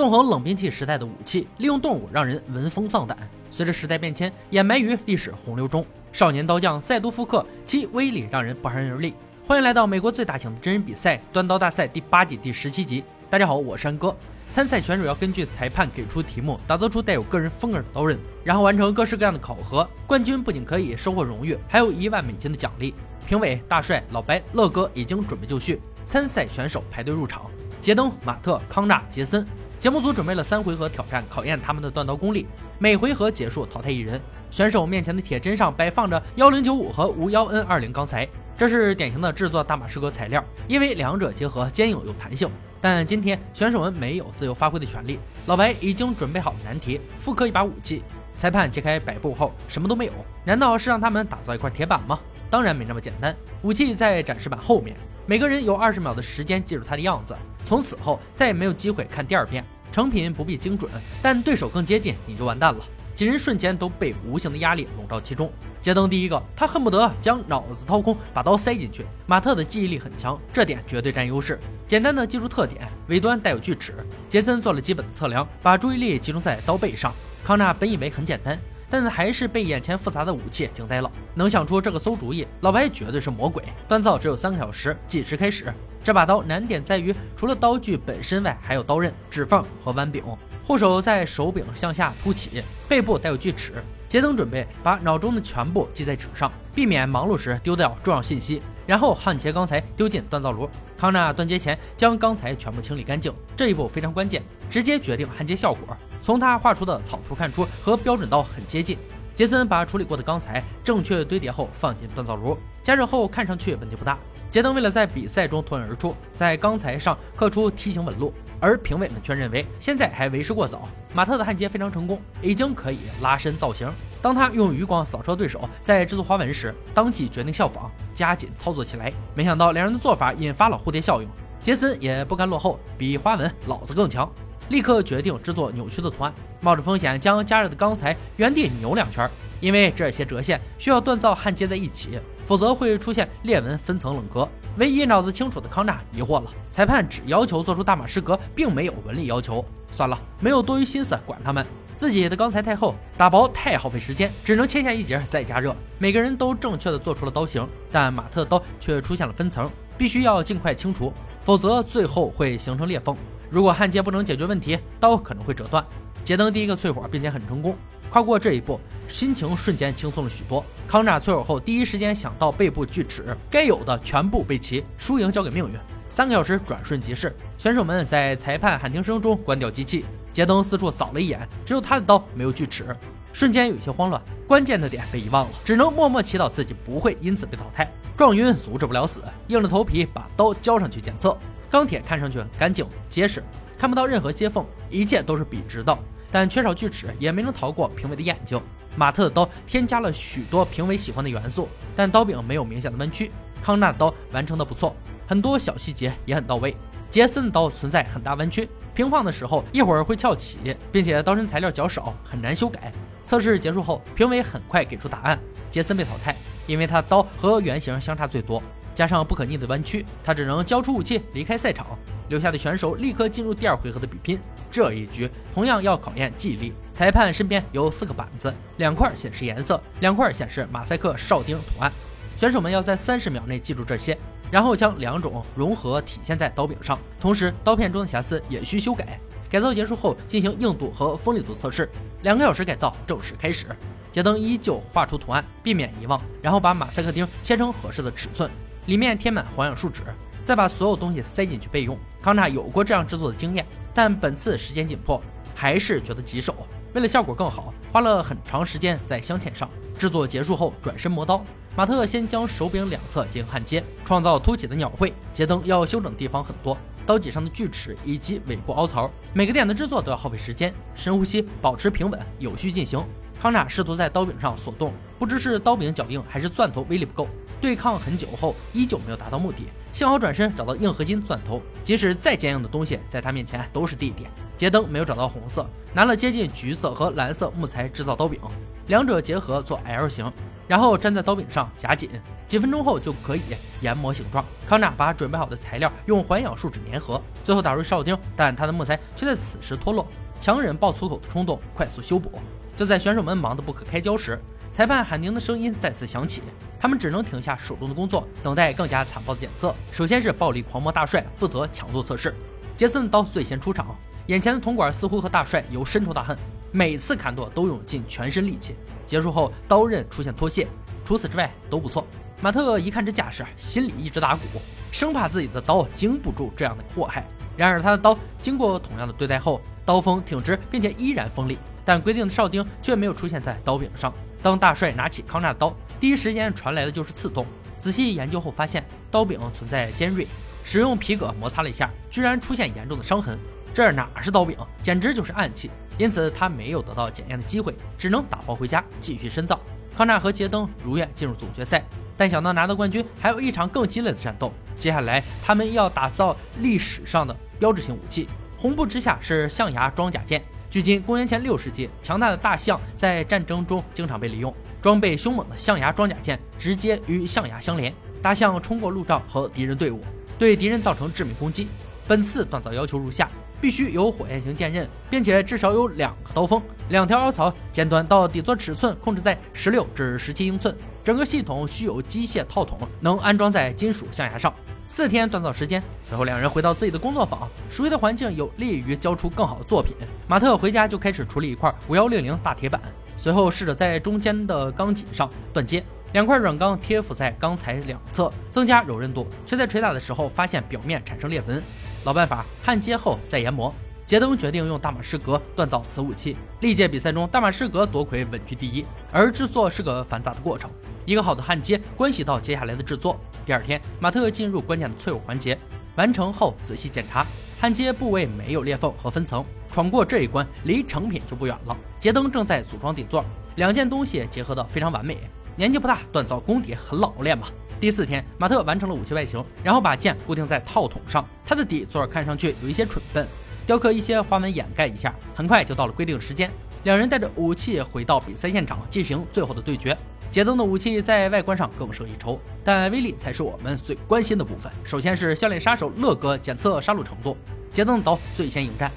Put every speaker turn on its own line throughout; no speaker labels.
纵横冷兵器时代的武器，利用动物让人闻风丧胆。随着时代变迁，掩埋于历史洪流中，少年刀匠赛都复刻，其威力让人不寒而栗。欢迎来到美国最大型的真人比赛——端刀大赛第八季第十七集。大家好，我是山哥。参赛选手要根据裁判给出题目，打造出带有个人风格的刀刃，然后完成各式各样的考核。冠军不仅可以收获荣誉，还有一万美金的奖励。评委大帅、老白、乐哥已经准备就绪，参赛选手排队入场。杰登、马特、康纳、杰森，节目组准备了三回合挑战，考验他们的断刀功力。每回合结束淘汰一人。选手面前的铁砧上摆放着幺零九五和五幺 N 二零钢材，这是典型的制作大马士革材料，因为两者结合坚硬有弹性。但今天选手们没有自由发挥的权利。老白已经准备好了难题，复刻一把武器。裁判揭开摆布后，什么都没有。难道是让他们打造一块铁板吗？当然没那么简单。武器在展示板后面，每个人有二十秒的时间记住它的样子。从此后再也没有机会看第二遍。成品不必精准，但对手更接近，你就完蛋了。几人瞬间都被无形的压力笼罩其中。杰登第一个，他恨不得将脑子掏空，把刀塞进去。马特的记忆力很强，这点绝对占优势。简单的记住特点，尾端带有锯齿。杰森做了基本的测量，把注意力集中在刀背上。康纳本以为很简单，但还是被眼前复杂的武器惊呆了。能想出这个馊主意，老白绝对是魔鬼。锻造只有三个小时，计时开始。这把刀难点在于，除了刀具本身外，还有刀刃、指缝和弯柄。护手在手柄向下凸起，背部带有锯齿。杰登准备把脑中的全部记在纸上，避免忙碌时丢掉重要信息。然后焊接钢材丢进锻造炉。康纳断接前将钢材全部清理干净，这一步非常关键，直接决定焊接效果。从他画出的草图看出，和标准刀很接近。杰森把处理过的钢材正确堆叠后放进锻造炉，加热后看上去问题不大。杰登为了在比赛中脱颖而出，在钢材上刻出梯形纹路，而评委们却认为现在还为时过早。马特的焊接非常成功，已经可以拉伸造型。当他用余光扫射对手在制作花纹时，当即决定效仿，加紧操作起来。没想到两人的做法引发了蝴蝶效应，杰森也不甘落后，比花纹老子更强。立刻决定制作扭曲的图案，冒着风险将加热的钢材原地扭两圈，因为这些折线需要锻造焊接在一起，否则会出现裂纹、分层、冷格。唯一脑子清楚的康纳疑惑了：裁判只要求做出大马士革，并没有纹理要求。算了，没有多余心思管他们。自己的钢材太厚，打薄太耗费时间，只能切下一截再加热。每个人都正确的做出了刀型，但马特的刀却出现了分层，必须要尽快清除，否则最后会形成裂缝。如果焊接不能解决问题，刀可能会折断。杰登第一个淬火，并且很成功，跨过这一步，心情瞬间轻松了许多。康纳淬火后，第一时间想到背部锯齿，该有的全部备齐，输赢交给命运。三个小时转瞬即逝，选手们在裁判喊停声中关掉机器。杰登四处扫了一眼，只有他的刀没有锯齿，瞬间有些慌乱，关键的点被遗忘了，只能默默祈祷自己不会因此被淘汰。撞晕阻止不了死，硬着头皮把刀交上去检测。钢铁看上去很干净结实，看不到任何接缝，一切都是笔直的。但缺少锯齿也没能逃过评委的眼睛。马特的刀添加了许多评委喜欢的元素，但刀柄没有明显的弯曲。康纳的刀完成的不错，很多小细节也很到位。杰森的刀存在很大弯曲，平放的时候一会儿会翘起，并且刀身材料较少，很难修改。测试结束后，评委很快给出答案：杰森被淘汰，因为他的刀和原型相差最多。加上不可逆的弯曲，他只能交出武器离开赛场。留下的选手立刻进入第二回合的比拼。这一局同样要考验记忆力。裁判身边有四个板子，两块显示颜色，两块显示马赛克哨钉图案。选手们要在三十秒内记住这些，然后将两种融合体现在刀柄上。同时，刀片中的瑕疵也需修改。改造结束后进行硬度和锋利度测试。两个小时改造正式开始。杰登依旧画出图案，避免遗忘，然后把马赛克钉切成合适的尺寸。里面填满环氧树脂，再把所有东西塞进去备用。康纳有过这样制作的经验，但本次时间紧迫，还是觉得棘手。为了效果更好，花了很长时间在镶嵌上。制作结束后，转身磨刀。马特先将手柄两侧进行焊接，创造凸起的鸟喙。杰登要修整的地方很多，刀脊上的锯齿以及尾部凹槽，每个点的制作都要耗费时间。深呼吸，保持平稳，有序进行。康纳试图在刀柄上锁动，不知是刀柄较硬，还是钻头威力不够。对抗很久后，依旧没有达到目的。幸好转身找到硬合金钻头，即使再坚硬的东西，在他面前都是弟弟。杰登没有找到红色，拿了接近橘色和蓝色木材制造刀柄，两者结合做 L 型。然后粘在刀柄上夹紧，几分钟后就可以研磨形状。康纳把准备好的材料用环氧树脂粘合，最后打入哨钉，但他的木材却在此时脱落。强忍爆粗口的冲动，快速修补。就在选手们忙得不可开交时，裁判喊停的声音再次响起，他们只能停下手中的工作，等待更加残暴的检测。首先是暴力狂魔大帅负责强度测试，杰森刀最先出场，眼前的铜管似乎和大帅有深仇大恨，每次砍剁都用尽全身力气。结束后，刀刃出现脱屑，除此之外都不错。马特一看这架势，心里一直打鼓，生怕自己的刀经不住这样的祸害。然而他的刀经过同样的对待后，刀锋挺直，并且依然锋利，但规定的哨钉却没有出现在刀柄上。当大帅拿起康纳的刀，第一时间传来的就是刺痛。仔细研究后发现，刀柄存在尖锐，使用皮革摩擦了一下，居然出现严重的伤痕。这哪是刀柄，简直就是暗器。因此他没有得到检验的机会，只能打包回家继续深造。康纳和杰登如愿进入总决赛，但想到拿到冠军，还有一场更激烈的战斗。接下来他们要打造历史上的标志性武器。红布之下是象牙装甲剑。距今公元前六世纪，强大的大象在战争中经常被利用。装备凶猛的象牙装甲剑直接与象牙相连，大象冲过路障和敌人队伍，对敌人造成致命攻击。本次锻造要求如下：必须有火焰型剑刃，并且至少有两个刀锋、两条凹槽，尖端到底座尺寸控制在十六至十七英寸。整个系统需有机械套筒，能安装在金属象牙上。四天锻造时间，随后两人回到自己的工作坊。熟悉的环境有利于交出更好的作品。马特回家就开始处理一块五幺六零大铁板，随后试着在中间的钢脊上锻接，两块软钢贴附在钢材两侧，增加柔韧度，却在捶打的时候发现表面产生裂纹。老办法，焊接后再研磨。杰登决定用大马士革锻造此武器。历届比赛中，大马士革夺魁稳居第一，而制作是个繁杂的过程。一个好的焊接关系到接下来的制作。第二天，马特进入关键的淬火环节，完成后仔细检查，焊接部位没有裂缝和分层，闯过这一关，离成品就不远了。杰登正在组装底座，两件东西结合的非常完美。年纪不大，锻造功底很老练嘛？第四天，马特完成了武器外形，然后把剑固定在套筒上。它的底座看上去有一些蠢笨。雕刻一些花纹掩盖一下，很快就到了规定时间。两人带着武器回到比赛现场进行最后的对决。杰登的武器在外观上更胜一筹，但威力才是我们最关心的部分。首先是笑脸杀手乐哥检测杀戮程度，杰登的刀最先迎战。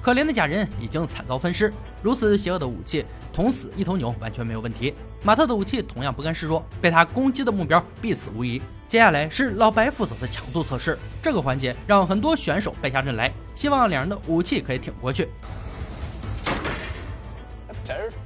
可怜的假人已经惨遭分尸，如此邪恶的武器捅死一头牛完全没有问题。马特的武器同样不甘示弱，被他攻击的目标必死无疑。接下来是老白负责的强度测试，这个环节让很多选手败下阵来，希望两人的武器可以挺过去。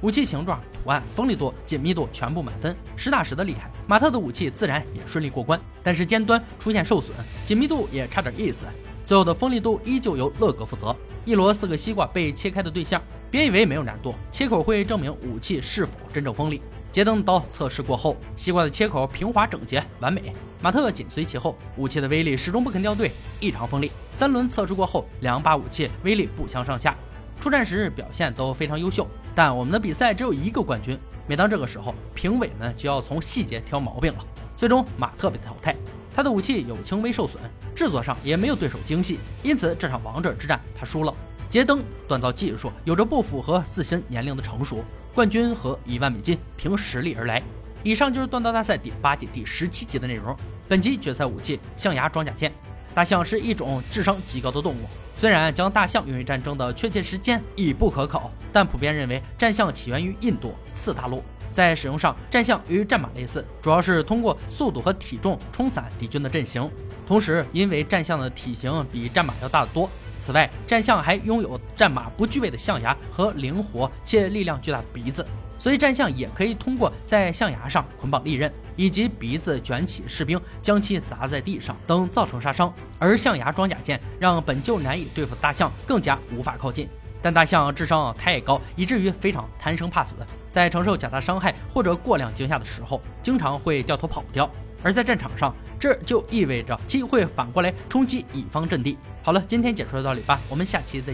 武器形状、图案、锋利度、紧密度全部满分，实打实的厉害。马特的武器自然也顺利过关，但是尖端出现受损，紧密度也差点意思。最后的锋利度依旧由乐哥负责。一摞四个西瓜被切开的对象，别以为没有难度，切口会证明武器是否真正锋利。杰登的刀测试过后，西瓜的切口平滑整洁，完美。马特紧随其后，武器的威力始终不肯掉队，异常锋利。三轮测试过后，两把武器威力不相上下，出战时表现都非常优秀。但我们的比赛只有一个冠军，每当这个时候，评委们就要从细节挑毛病了。最终，马特被淘汰，他的武器有轻微受损，制作上也没有对手精细，因此这场王者之战他输了。杰登锻造技术有着不符合自身年龄的成熟。冠军和一万美金凭实力而来。以上就是锻造大赛第八季第十七集的内容。本集决赛武器象牙装甲剑。大象是一种智商极高的动物，虽然将大象用于战争的确切时间已不可考，但普遍认为战象起源于印度次大陆。在使用上，战象与战马类似，主要是通过速度和体重冲散敌军的阵型。同时，因为战象的体型比战马要大得多。此外，战象还拥有战马不具备的象牙和灵活且力量巨大的鼻子，所以战象也可以通过在象牙上捆绑利刃，以及鼻子卷起士兵将其砸在地上等造成杀伤。而象牙装甲剑让本就难以对付大象更加无法靠近。但大象智商太高，以至于非常贪生怕死，在承受较大伤害或者过量惊吓的时候，经常会掉头跑掉。而在战场上，这就意味着其会反过来冲击乙方阵地。好了，今天解说到这里吧，我们下期再见。